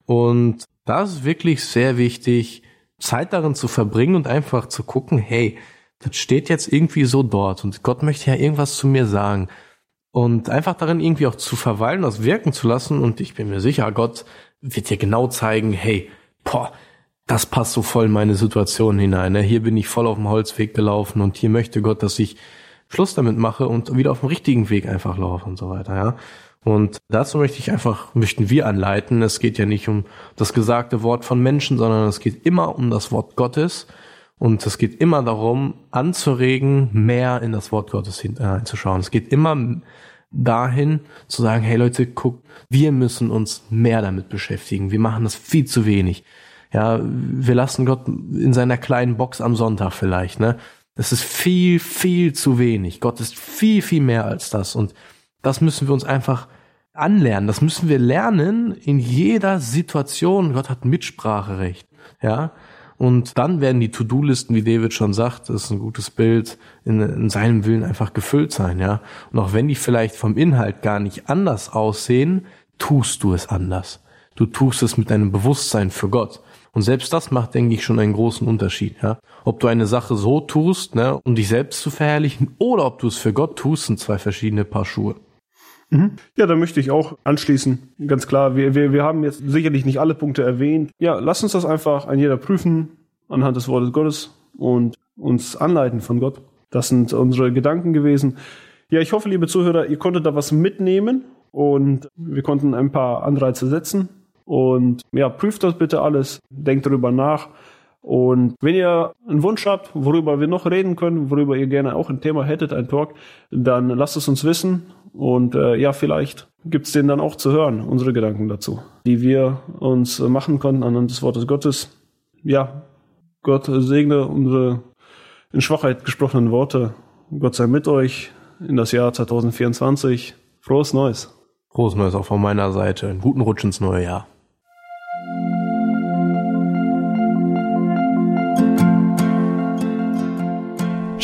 Und das ist wirklich sehr wichtig, Zeit darin zu verbringen und einfach zu gucken, hey, das steht jetzt irgendwie so dort und Gott möchte ja irgendwas zu mir sagen. Und einfach darin irgendwie auch zu verweilen, das wirken zu lassen. Und ich bin mir sicher, Gott wird dir genau zeigen, hey, boah, das passt so voll in meine Situation hinein. Ne? Hier bin ich voll auf dem Holzweg gelaufen und hier möchte Gott, dass ich Schluss damit mache und wieder auf dem richtigen Weg einfach laufe und so weiter, ja. Und dazu möchte ich einfach, möchten wir anleiten. Es geht ja nicht um das gesagte Wort von Menschen, sondern es geht immer um das Wort Gottes. Und es geht immer darum, anzuregen, mehr in das Wort Gottes hineinzuschauen. Es geht immer dahin zu sagen, hey Leute, guckt, wir müssen uns mehr damit beschäftigen. Wir machen das viel zu wenig. Ja, wir lassen Gott in seiner kleinen Box am Sonntag vielleicht, ne? Das ist viel, viel zu wenig. Gott ist viel, viel mehr als das. Und das müssen wir uns einfach anlernen. Das müssen wir lernen in jeder Situation. Gott hat Mitspracherecht. Ja. Und dann werden die To-Do-Listen, wie David schon sagt, das ist ein gutes Bild, in, in, seinem Willen einfach gefüllt sein, ja. Und auch wenn die vielleicht vom Inhalt gar nicht anders aussehen, tust du es anders. Du tust es mit deinem Bewusstsein für Gott. Und selbst das macht, denke ich, schon einen großen Unterschied, ja. Ob du eine Sache so tust, ne, um dich selbst zu verherrlichen, oder ob du es für Gott tust, sind zwei verschiedene Paar Schuhe. Mhm. Ja, da möchte ich auch anschließen. Ganz klar, wir, wir, wir haben jetzt sicherlich nicht alle Punkte erwähnt. Ja, lass uns das einfach ein jeder prüfen anhand des Wortes Gottes und uns anleiten von Gott. Das sind unsere Gedanken gewesen. Ja, ich hoffe, liebe Zuhörer, ihr konntet da was mitnehmen und wir konnten ein paar Anreize setzen. Und ja, prüft das bitte alles, denkt darüber nach. Und wenn ihr einen Wunsch habt, worüber wir noch reden können, worüber ihr gerne auch ein Thema hättet, ein Talk, dann lasst es uns wissen und äh, ja, vielleicht gibt's den dann auch zu hören, unsere Gedanken dazu, die wir uns äh, machen konnten anhand des Wortes Gottes. Ja, Gott segne unsere in Schwachheit gesprochenen Worte. Gott sei mit euch in das Jahr 2024. Frohes Neues. Frohes Neues auch von meiner Seite. Einen guten Rutsch ins neue Jahr.